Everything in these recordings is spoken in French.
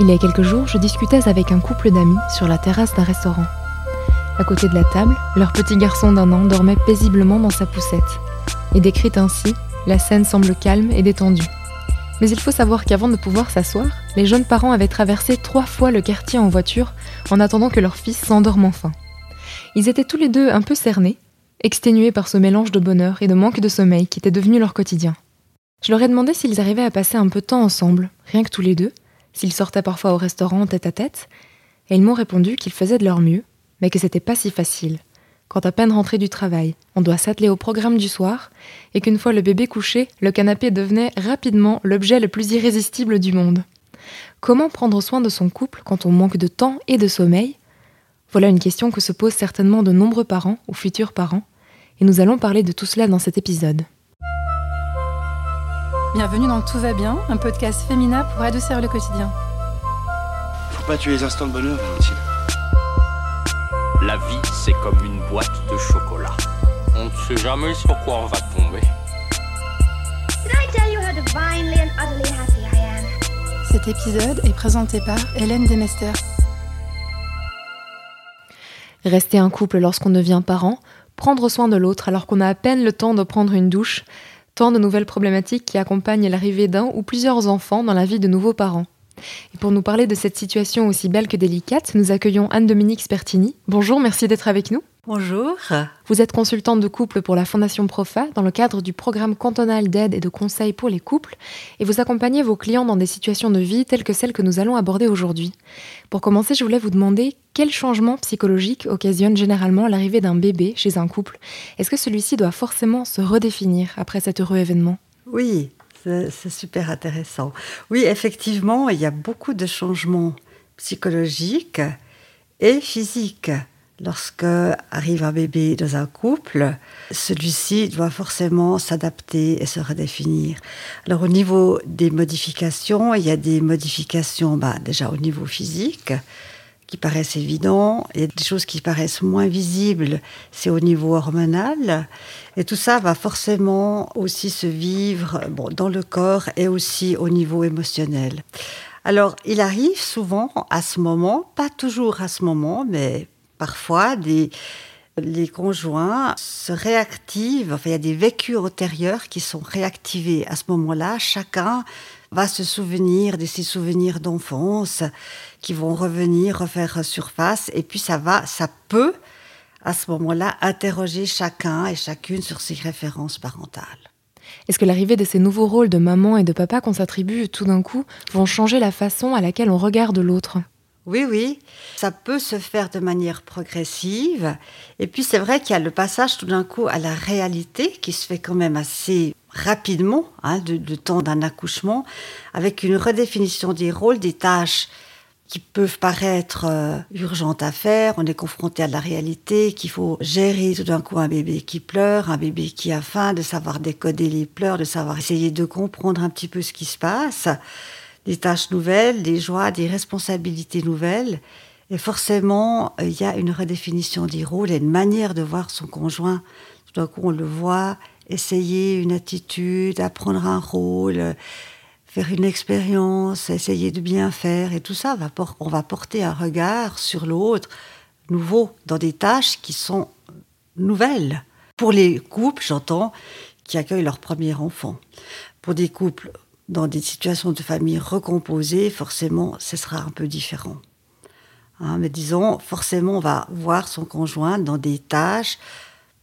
Il y a quelques jours, je discutais avec un couple d'amis sur la terrasse d'un restaurant. À côté de la table, leur petit garçon d'un an dormait paisiblement dans sa poussette. Et décrite ainsi, la scène semble calme et détendue. Mais il faut savoir qu'avant de pouvoir s'asseoir, les jeunes parents avaient traversé trois fois le quartier en voiture en attendant que leur fils s'endorme enfin. Ils étaient tous les deux un peu cernés, exténués par ce mélange de bonheur et de manque de sommeil qui était devenu leur quotidien. Je leur ai demandé s'ils arrivaient à passer un peu de temps ensemble, rien que tous les deux, s'ils sortaient parfois au restaurant tête à tête, et ils m'ont répondu qu'ils faisaient de leur mieux, mais que c'était pas si facile. Quand à peine rentré du travail, on doit s'atteler au programme du soir, et qu'une fois le bébé couché, le canapé devenait rapidement l'objet le plus irrésistible du monde. Comment prendre soin de son couple quand on manque de temps et de sommeil? Voilà une question que se posent certainement de nombreux parents ou futurs parents, et nous allons parler de tout cela dans cet épisode. Bienvenue dans Tout va bien, un podcast féminin pour adoucir le quotidien. Faut pas tuer les instants de bonheur, Valentine. La vie, c'est comme une boîte de chocolat. On ne sait jamais sur quoi on va tomber. Cet épisode est présenté par Hélène Demester. Rester un couple lorsqu'on devient parent, prendre soin de l'autre alors qu'on a à peine le temps de prendre une douche, tant de nouvelles problématiques qui accompagnent l'arrivée d'un ou plusieurs enfants dans la vie de nouveaux parents. Et pour nous parler de cette situation aussi belle que délicate, nous accueillons Anne-Dominique Spertini. Bonjour, merci d'être avec nous. Bonjour. Vous êtes consultante de couple pour la Fondation Profa dans le cadre du programme cantonal d'aide et de conseil pour les couples et vous accompagnez vos clients dans des situations de vie telles que celles que nous allons aborder aujourd'hui. Pour commencer, je voulais vous demander quel changement psychologique occasionne généralement l'arrivée d'un bébé chez un couple. Est-ce que celui-ci doit forcément se redéfinir après cet heureux événement? Oui, c'est super intéressant. Oui, effectivement, il y a beaucoup de changements psychologiques et physiques. Lorsque arrive un bébé dans un couple, celui-ci doit forcément s'adapter et se redéfinir. Alors au niveau des modifications, il y a des modifications bah, déjà au niveau physique qui paraissent évidents, il y a des choses qui paraissent moins visibles, c'est au niveau hormonal. Et tout ça va forcément aussi se vivre dans le corps et aussi au niveau émotionnel. Alors, il arrive souvent à ce moment, pas toujours à ce moment, mais parfois, les conjoints se réactivent, enfin, il y a des vécus antérieurs qui sont réactivés. À ce moment-là, chacun va se souvenir de ses souvenirs d'enfance qui vont revenir, refaire surface, et puis ça va, ça peut, à ce moment-là, interroger chacun et chacune sur ses références parentales. Est-ce que l'arrivée de ces nouveaux rôles de maman et de papa qu'on s'attribue tout d'un coup vont changer la façon à laquelle on regarde l'autre? Oui, oui, ça peut se faire de manière progressive. Et puis c'est vrai qu'il y a le passage tout d'un coup à la réalité qui se fait quand même assez rapidement, hein, temps d'un accouchement, avec une redéfinition des rôles, des tâches qui peuvent paraître euh, urgentes à faire. On est confronté à la réalité qu'il faut gérer tout d'un coup un bébé qui pleure, un bébé qui a faim, de savoir décoder les pleurs, de savoir essayer de comprendre un petit peu ce qui se passe, des tâches nouvelles, des joies, des responsabilités nouvelles. Et forcément, euh, il y a une redéfinition des rôles et une manière de voir son conjoint. Tout d'un coup, on le voit essayer une attitude, apprendre un rôle, euh, faire une expérience, essayer de bien faire. Et tout ça, on va porter un regard sur l'autre nouveau, dans des tâches qui sont nouvelles. Pour les couples, j'entends, qui accueillent leur premier enfant. Pour des couples dans des situations de famille recomposées, forcément, ce sera un peu différent. Hein, mais disons, forcément, on va voir son conjoint dans des tâches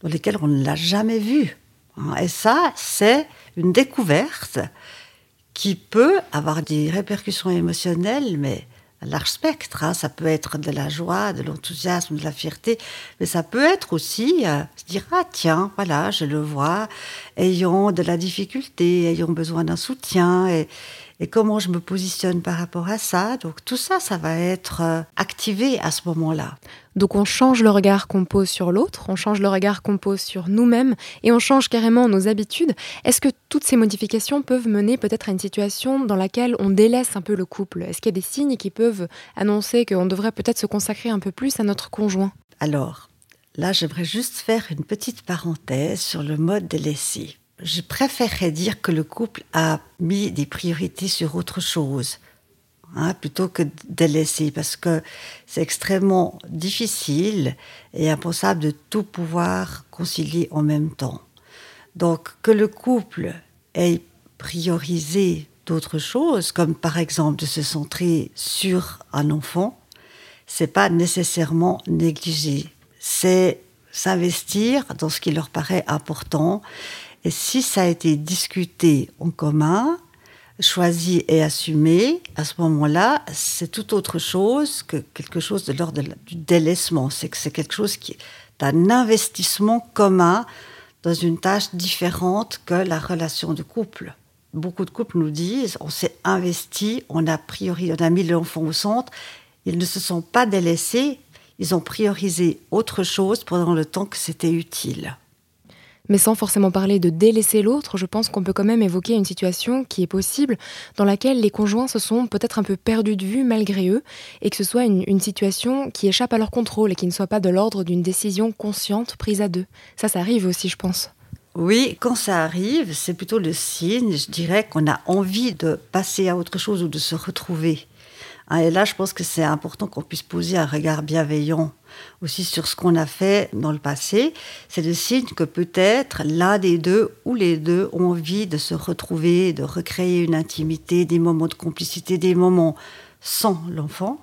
dans lesquelles on ne l'a jamais vu. Hein, Et ça, c'est une découverte qui peut avoir des répercussions émotionnelles, mais large spectre. hein. Ça peut être de la joie, de l'enthousiasme, de la fierté, mais ça peut être aussi euh, se dire ah tiens voilà je le vois, ayant de la difficulté, ayant besoin d'un soutien et, et comment je me positionne par rapport à ça. Donc tout ça, ça va être euh, activé à ce moment-là. Donc on change le regard qu'on pose sur l'autre, on change le regard qu'on pose sur nous-mêmes et on change carrément nos habitudes. Est-ce que toutes ces modifications peuvent mener peut-être à une situation dans laquelle on délaisse un peu le couple? Est-ce qu'il y a des signes qui peuvent annoncer qu'on devrait peut-être se consacrer un peu plus à notre conjoint? Alors, là, j'aimerais juste faire une petite parenthèse sur le mode de laisser. Je préférerais dire que le couple a mis des priorités sur autre chose. hein, plutôt que délaisser, parce que c'est extrêmement difficile et impensable de tout pouvoir concilier en même temps. Donc que le couple ait priorisé d'autres choses, comme par exemple de se centrer sur un enfant, c'est pas nécessairement négliger. C'est s'investir dans ce qui leur paraît important. Et si ça a été discuté en commun, choisi et assumé, à ce moment-là, c'est tout autre chose que quelque chose de l'ordre du délaissement. C'est que c'est quelque chose qui est un investissement commun dans une tâche différente que la relation de couple. Beaucoup de couples nous disent on s'est investi, on a priori, on a mis l'enfant au centre. Ils ne se sont pas délaissés, ils ont priorisé autre chose pendant le temps que c'était utile. Mais sans forcément parler de délaisser l'autre, je pense qu'on peut quand même évoquer une situation qui est possible dans laquelle les conjoints se sont peut-être un peu perdus de vue malgré eux et que ce soit une, situation qui échappe à leur contrôle et qui ne soit pas de l'ordre d'une décision consciente prise à deux. Ça, ça arrive aussi, je pense. Oui, quand ça arrive, c'est plutôt le signe, je dirais, qu'on a envie de passer à autre chose ou de se retrouver. Hein, et là, je pense que c'est important qu'on puisse poser un regard bienveillant aussi sur ce qu'on a fait dans le passé. C'est le signe que peut-être l'un des deux ou les deux ont envie de se retrouver, de recréer une intimité, des moments de complicité, des moments sans l'enfant.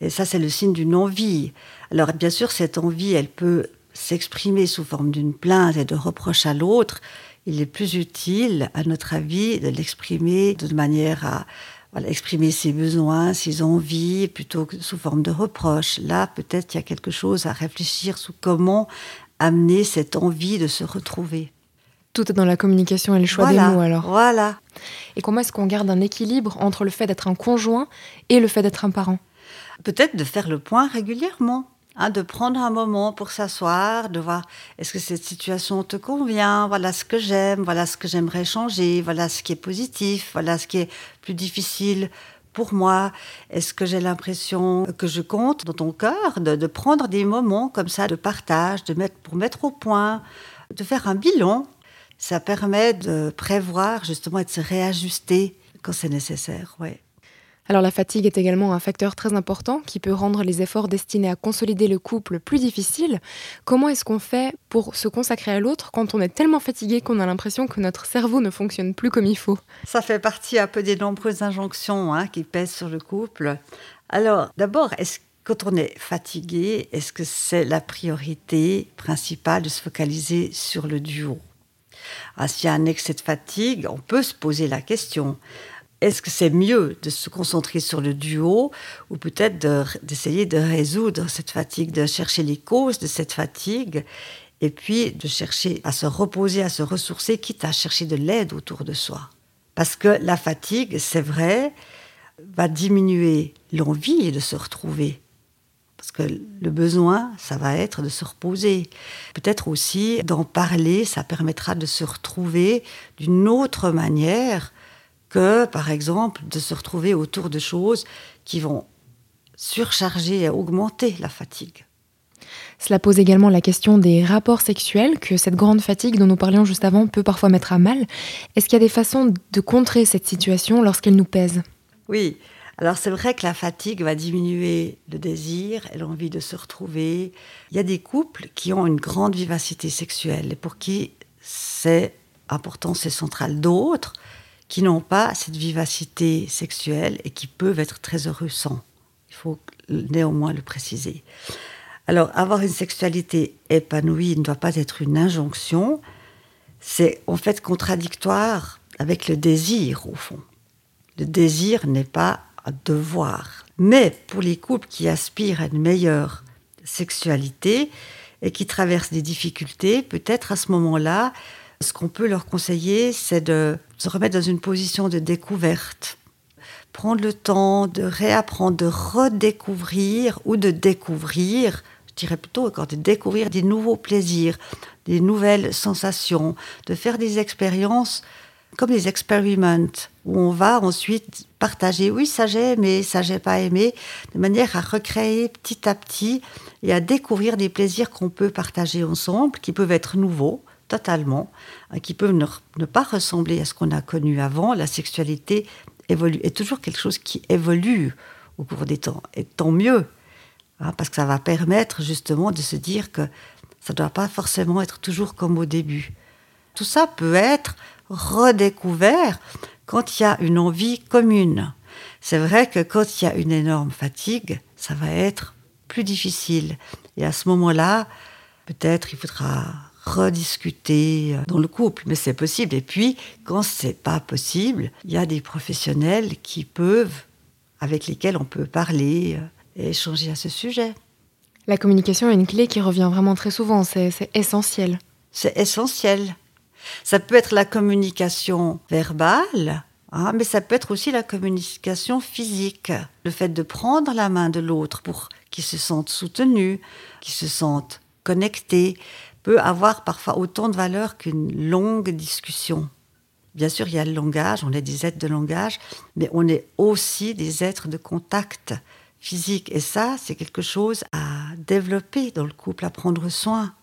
Et ça, c'est le signe d'une envie. Alors, bien sûr, cette envie, elle peut s'exprimer sous forme d'une plainte et de reproche à l'autre. Il est plus utile, à notre avis, de l'exprimer de manière à voilà, exprimer ses besoins, ses envies, plutôt que sous forme de reproche. Là, peut-être il y a quelque chose à réfléchir sur comment amener cette envie de se retrouver. Tout est dans la communication et le choix voilà, des mots alors. Voilà. Et comment est-ce qu'on garde un équilibre entre le fait d'être un conjoint et le fait d'être un parent? Peut-être de faire le point régulièrement. Hein, de prendre un moment pour s'asseoir, de voir est-ce que cette situation te convient, voilà ce que j'aime, voilà ce que j'aimerais changer, voilà ce qui est positif, voilà ce qui est plus difficile pour moi. Est-ce que j'ai l'impression que je compte dans ton cœur, de, prendre des moments comme ça de partage, de mettre, pour mettre au point, de faire un bilan? Ça permet de prévoir justement et de se réajuster quand c'est nécessaire. Ouais. Alors la fatigue est également un facteur très important qui peut rendre les efforts destinés à consolider le couple plus difficiles. Comment est-ce qu'on fait pour se consacrer à l'autre quand on est tellement fatigué qu'on a l'impression que notre cerveau ne fonctionne plus comme il faut? Ça fait partie un peu des nombreuses injonctions hein, qui pèsent sur le couple. Alors d'abord, est-ce quand on est fatigué, est-ce que c'est la priorité principale de se focaliser sur le duo? Ah, S'il y a un excès de fatigue, on peut se poser la question est-ce que c'est mieux de se concentrer sur le duo ou peut-être d'essayer de, résoudre cette fatigue, de chercher les causes de cette fatigue et puis de chercher à se reposer, à se ressourcer, quitte à chercher de l'aide autour de soi? Parce que la fatigue, c'est vrai, va diminuer l'envie de se retrouver. Parce que le besoin, ça va être de se reposer. Peut-être aussi d'en parler, ça permettra de se retrouver d'une autre manière que, par exemple, de se retrouver autour de choses qui vont surcharger et augmenter la fatigue. Cela pose également la question des rapports sexuels que cette grande fatigue dont nous parlions juste avant peut parfois mettre à mal. Est-ce qu'il y a des façons de contrer cette situation lorsqu'elle nous pèse? Oui, alors c'est vrai que la fatigue va diminuer le désir et l'envie de se retrouver. Il y a des couples qui ont une grande vivacité sexuelle et pour qui c'est important, c'est central. D'autres qui n'ont pas cette vivacité sexuelle et qui peuvent être très heureux sans. Il faut néanmoins le préciser. Alors, avoir une sexualité épanouie ne doit pas être une injonction, c'est en fait contradictoire avec le désir, au fond. Le désir n'est pas un devoir. Mais pour les couples qui aspirent à une meilleure sexualité et qui traversent des difficultés, peut-être à ce moment-là, ce qu'on peut leur conseiller, c'est de se remettre dans une position de découverte. Prendre le temps de réapprendre, de redécouvrir ou de découvrir, je dirais plutôt encore de découvrir des nouveaux plaisirs, des nouvelles sensations, de faire des expériences comme des expériments, où on va ensuite partager, oui, ça j'ai aimé, ça j'ai pas aimé, de manière à recréer petit à petit et à découvrir des plaisirs qu'on peut partager ensemble, qui peuvent être nouveaux, totalement, hein, qui peuvent ne, ne pas ressembler à ce qu'on a connu avant. La sexualité évolue, est toujours quelque chose qui évolue au cours des temps, et tant mieux, hein, parce que ça va permettre justement de se dire que ça ne doit pas forcément être toujours comme au début. Tout ça peut être redécouvert quand il y a une envie commune. C'est vrai que quand il y a une énorme fatigue, ça va être plus difficile. Et à ce moment-là, peut-être il faudra rediscuter dans le couple, mais c'est possible. Et puis, quand c'est pas possible, il y a des professionnels qui peuvent, avec lesquels on peut parler et échanger à ce sujet. La communication est une clé qui revient vraiment très souvent, c'est essentiel. C'est essentiel. Ça peut être la communication verbale, hein, mais ça peut être aussi la communication physique. Le fait de prendre la main de l'autre pour qu'il se sente soutenu, qu'il se sente connecté, peut avoir parfois autant de valeur qu'une longue discussion. Bien sûr, il y a le langage, on est des êtres de langage, mais on est aussi des êtres de contact physique. Et ça, c'est quelque chose à développer dans le couple, à prendre soin.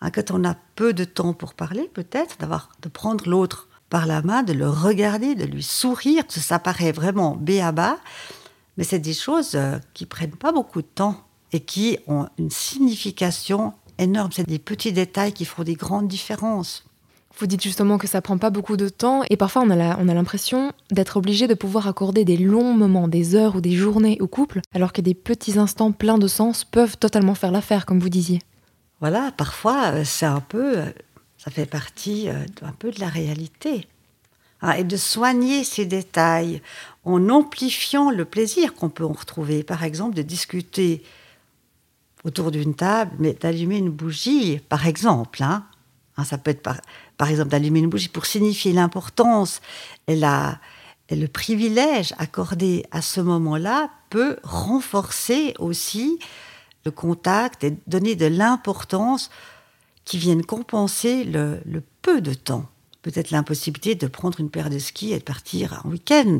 Hein, quand on a peu de temps pour parler, peut-être, d'avoir, de prendre l'autre par la main, de le regarder, de lui sourire, ça paraît vraiment béaba, mais c'est des choses euh, qui prennent pas beaucoup de temps et qui ont une signification énorme. C'est des petits détails qui font des grandes différences. Vous dites justement que ça prend pas beaucoup de temps et parfois on a l'impression d'être obligé de pouvoir accorder des longs moments, des heures ou des journées au couple, alors que des petits instants pleins de sens peuvent totalement faire l'affaire, comme vous disiez. Voilà, parfois euh, c'est un peu, euh, ça fait partie euh, un peu de la réalité. Ah, et de soigner ces détails en amplifiant le plaisir qu'on peut en retrouver. Par exemple, de discuter autour d'une table, mais d'allumer une bougie, par exemple. Hein. Hein, ça peut être par, par exemple d'allumer une bougie pour signifier l'importance et, la, le privilège accordé à ce moment-là peut renforcer aussi le contact et donner de l'importance qui viennent compenser le peu de temps peut-être l'impossibilité de prendre une paire de skis et de partir en week-end.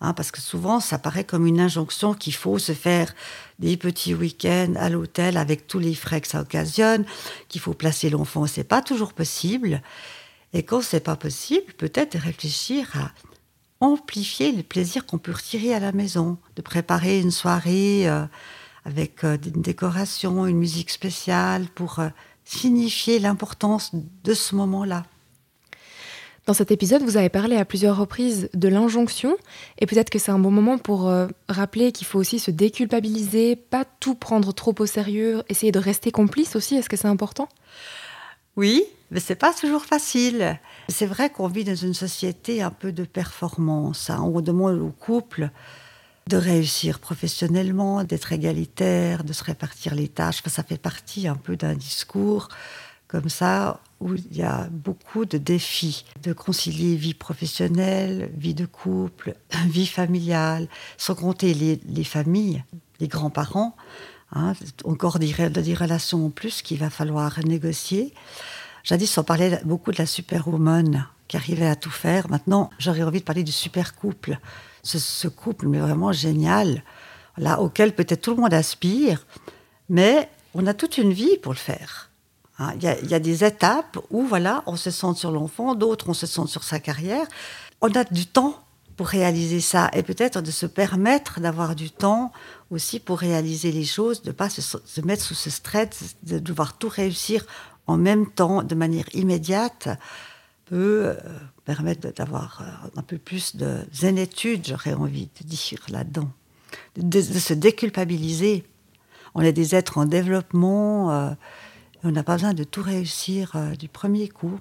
Hein, parce que souvent, ça paraît comme une injonction qu'il faut se faire des petits week-ends à l'hôtel avec tous les frais que ça occasionne, qu'il faut placer l'enfant. C'est pas toujours possible. Et quand c'est pas possible, peut-être réfléchir à amplifier le plaisir qu'on peut retirer à la maison, de préparer une soirée euh, avec euh, une décoration, une musique spéciale pour euh, signifier l'importance de ce moment-là. Dans cet épisode, vous avez parlé à plusieurs reprises de l'injonction, et peut-être que c'est un bon moment pour euh, rappeler qu'il faut aussi se déculpabiliser, pas tout prendre trop au sérieux, essayer de rester complice aussi. Est-ce que c'est important? Oui, mais c'est pas toujours facile. C'est vrai qu'on vit dans une société un peu de performance. Hein. On demande au couple de réussir professionnellement, d'être égalitaire, de se répartir les tâches. ça fait partie un peu d'un discours comme ça où il y a beaucoup de défis de concilier vie professionnelle, vie de couple, vie familiale, sans compter les, familles, les grands-parents. Hein, encore des, relations en plus qu'il va falloir négocier. Jadis, on parlait beaucoup de la superwoman qui arrivait à tout faire. Maintenant, j'aurais envie de parler du super couple. Ce, ce couple, mais vraiment génial, là, auquel peut-être tout le monde aspire, mais on a toute une vie pour le faire. Hein, il y, a des étapes où voilà, on se sent sur l'enfant, d'autres on se sent sur sa carrière. On a du temps pour réaliser ça et peut-être de se permettre d'avoir du temps aussi pour réaliser les choses, de ne pas se, mettre sous ce stress, de devoir tout réussir en même temps, de manière immédiate, peut euh, permettre d'avoir euh, un peu plus de zénétude, j'aurais envie de dire là-dedans, de, se déculpabiliser. On est des êtres en développement. Euh, on n'a pas besoin de tout réussir euh, du premier coup.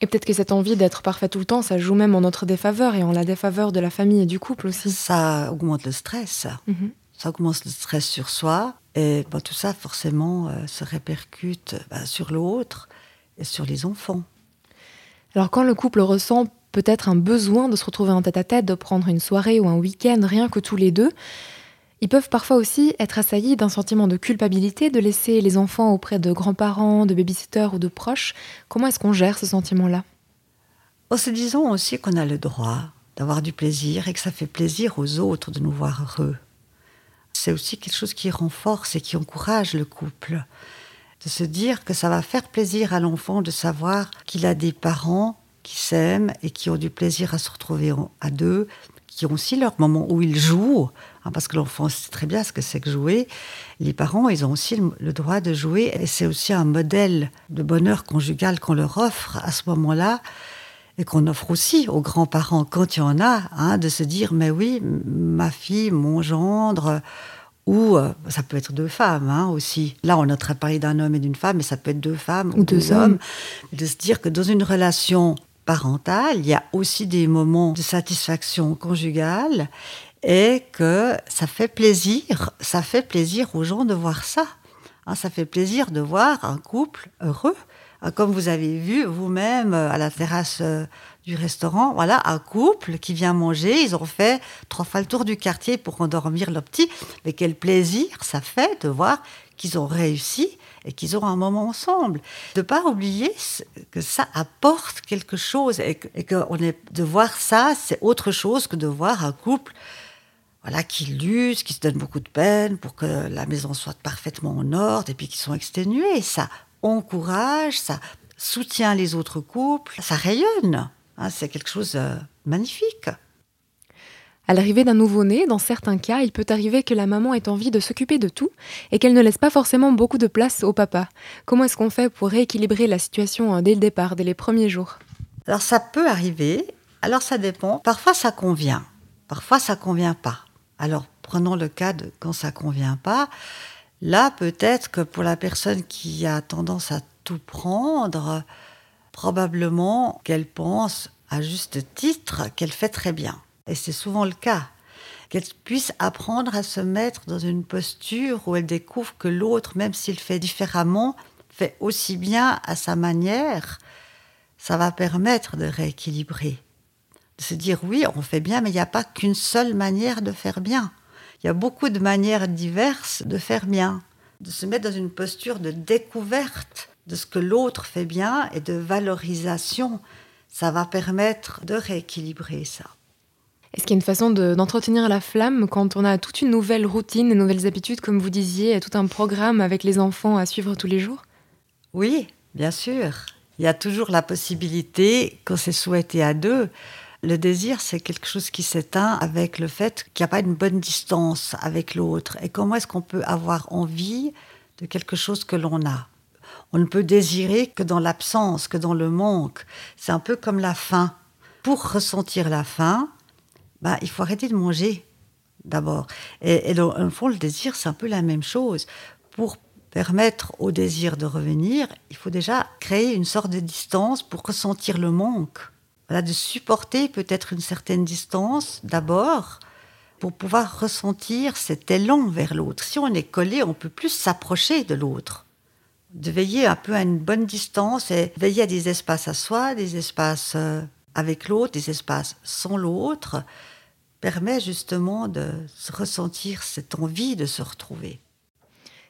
Et peut-être que cette envie d'être parfait tout le temps, ça joue même en notre défaveur et en la défaveur de la famille et du couple aussi. Ça augmente le stress. Mhm. Ça augmente le stress sur soi. Et bah, tout ça, forcément, euh, se répercute bah, sur l'autre et sur les enfants. Alors quand le couple ressent peut-être un besoin de se retrouver en tête à -tête, de prendre une soirée ou un week-end rien que tous les deux, ils peuvent parfois aussi être assaillis d'un sentiment de culpabilité de laisser les enfants auprès de grands-parents, de babysitters ou de proches. Comment est-ce qu'on gère ce sentiment-là? En se disant aussi qu'on a le droit d'avoir du plaisir et que ça fait plaisir aux autres de nous voir heureux. C'est aussi quelque chose qui renforce et qui encourage le couple. De se dire que ça va faire plaisir à l'enfant de savoir qu'il a des parents qui s'aiment et qui ont du plaisir à se retrouver en- à deux, qui ont aussi leur moment où ils jouent, hein, parce que l'enfant sait très bien ce que c'est que jouer. Les parents, ils ont aussi le, le droit de jouer, et c'est aussi un modèle de bonheur conjugal qu'on leur offre à ce moment-là, et qu'on offre aussi aux grands-parents quand il y en a, hein, de se dire, mais oui, ma fille, mon gendre, ou euh, ça peut être deux femmes hein, aussi. Là, on train de parler d'un homme et d'une femme, mais ça peut être deux femmes Ou deux hommes. De se dire que dans une relation il y a aussi des moments de satisfaction conjugale et que ça fait plaisir, ça fait plaisir aux gens de voir ça. Hein, ça fait plaisir de voir un couple heureux. Hein, Comme vous avez vu vous-même euh, à la terrasse euh, du restaurant, voilà, un couple qui vient manger, ils ont fait trois fois le tour du quartier pour endormir leur petit. Mais quel plaisir ça fait de voir qu'ils ont réussi et qu'ils ont un moment ensemble. De pas oublier que ça apporte quelque chose et que, est, de voir ça, c'est autre chose que de voir un couple voilà, qui lutte, qui se donne beaucoup de peine pour que la maison soit parfaitement en ordre et puis qui sont exténués. Ça encourage, ça soutient les autres couples, ça rayonne. Hein, c'est quelque chose de magnifique. À l'arrivée d'un nouveau-né, dans certains cas, il peut arriver que la maman ait envie de s'occuper de tout et qu'elle ne laisse pas forcément beaucoup de place au papa. Comment est-ce qu'on fait pour rééquilibrer la situation euh, dès le départ, dès les premiers jours? Alors ça peut arriver, alors ça dépend. Parfois ça convient, parfois ça convient pas. Alors prenons le cas de quand ça convient pas. Là peut-être que pour la personne qui a tendance à tout prendre, probablement qu'elle pense à juste titre qu'elle fait très bien. Et c'est souvent le cas. Qu'elle puisse apprendre à se mettre dans une posture où elle découvre que l'autre, même s'il fait différemment, fait aussi bien à sa manière, ça va permettre de rééquilibrer. De se dire oui, on fait bien, mais il n'y a pas qu'une seule manière de faire bien. Il y a beaucoup de manières diverses de faire bien. De se mettre dans une posture de découverte de ce que l'autre fait bien et de valorisation, ça va permettre de rééquilibrer ça. Est-ce qu'il y a une façon de- d'entretenir la flamme quand on a toute une nouvelle routine, de nouvelles habitudes, comme vous disiez, tout un programme avec les enfants à suivre tous les jours? Oui, bien sûr. Il y a toujours la possibilité, quand c'est souhaité à deux, le désir, c'est quelque chose qui s'éteint avec le fait qu'il n'y a pas une bonne distance avec l'autre. Et comment est-ce qu'on peut avoir envie de quelque chose que l'on a? On ne peut désirer que dans l'absence, que dans le manque. C'est un peu comme la faim. Pour ressentir la faim, ben, il faut arrêter de manger d'abord. Et, et dans le fond, le désir, c'est un peu la même chose. Pour permettre au désir de revenir, il faut déjà créer une sorte de distance pour ressentir le manque. Voilà, de supporter peut-être une certaine distance d'abord pour pouvoir ressentir cet élan vers l'autre. Si on est collé, on peut plus s'approcher de l'autre. De veiller un peu à une bonne distance et veiller à des espaces à soi, des espaces euh, avec l'autre, des espaces sans l'autre, permet justement de se ressentir cette envie de se retrouver.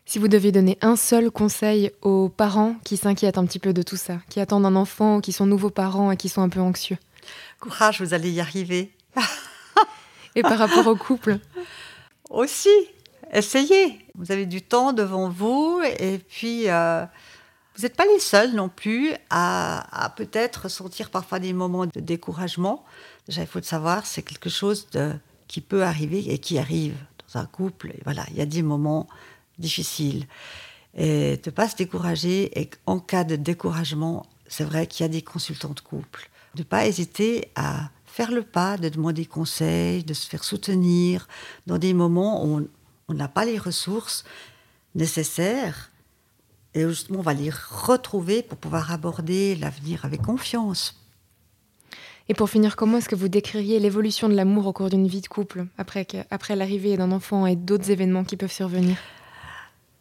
Si vous deviez donner un seul conseil aux parents qui s'inquiètent un petit peu de tout ça, qui attendent un enfant, qui sont nouveaux parents et qui sont un peu anxieux, Courage, vous allez y arriver. et par rapport au couple, Aussi, essayez. Vous avez du temps devant vous et puis euh, vous n'êtes pas les seuls non plus à, peut-être sentir parfois des moments de découragement. Déjà, il faut le savoir, c'est quelque chose qui peut arriver et qui arrive dans un couple. Voilà, il y a des moments difficiles. Et de ne pas se décourager. Et en cas de découragement, c'est vrai qu'il y a des consultants de couple. De ne pas hésiter à faire le pas, de demander conseil, de se faire soutenir dans des moments où on n'a pas les ressources nécessaires. Et justement, on va les retrouver pour pouvoir aborder l'avenir avec confiance. Et pour finir, comment est-ce que vous décririez l'évolution de l'amour au cours d'une vie de couple, après, après l'arrivée d'un enfant et d'autres événements qui peuvent survenir?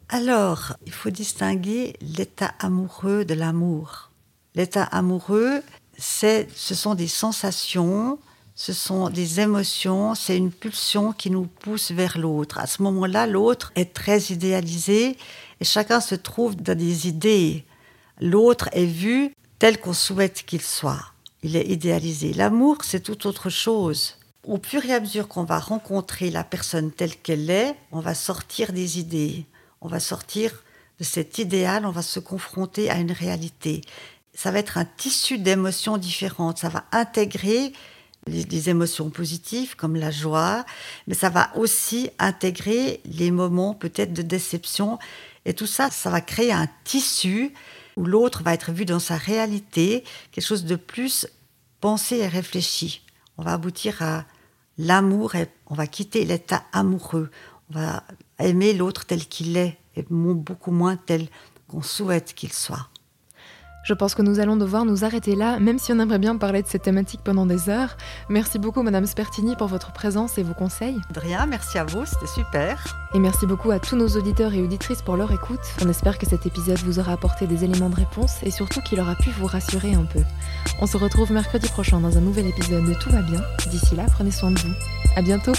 Alors, il faut distinguer l'état amoureux de l'amour. L'état amoureux, c'est, ce sont des sensations, ce sont des émotions, c'est une pulsion qui nous pousse vers l'autre. À ce moment-là, l'autre est très idéalisé et chacun se trouve dans des idées. L'autre est vu tel qu'on souhaite qu'il soit. Il est idéalisé. L'amour, c'est tout autre chose. Au fur et à mesure qu'on va rencontrer la personne telle qu'elle est, on va sortir des idées. On va sortir de cet idéal, on va se confronter à une réalité. ça va être un tissu d'émotions différentes. Ça va intégrer les, émotions positives comme la joie, mais ça va aussi intégrer les moments peut-être de déception. Et tout ça, ça va créer un tissu où l'autre va être vu dans sa réalité, quelque chose de plus pensé et réfléchi. On va aboutir à l'amour et on va quitter l'état amoureux. On va aimer l'autre tel qu'il est et beaucoup moins tel qu'on souhaite qu'il soit. Je pense que nous allons devoir nous arrêter là, même si on aimerait bien parler de cette thématique pendant des heures. Merci beaucoup, Madame Spertini, pour votre présence et vos conseils. De rien, merci à vous, c'était super. Et merci beaucoup à tous nos auditeurs et auditrices pour leur écoute. On espère que cet épisode vous aura apporté des éléments de réponse et surtout qu'il aura pu vous rassurer un peu. On se retrouve mercredi prochain dans un nouvel épisode de Tout va bien. D'ici là, prenez soin de vous. À bientôt.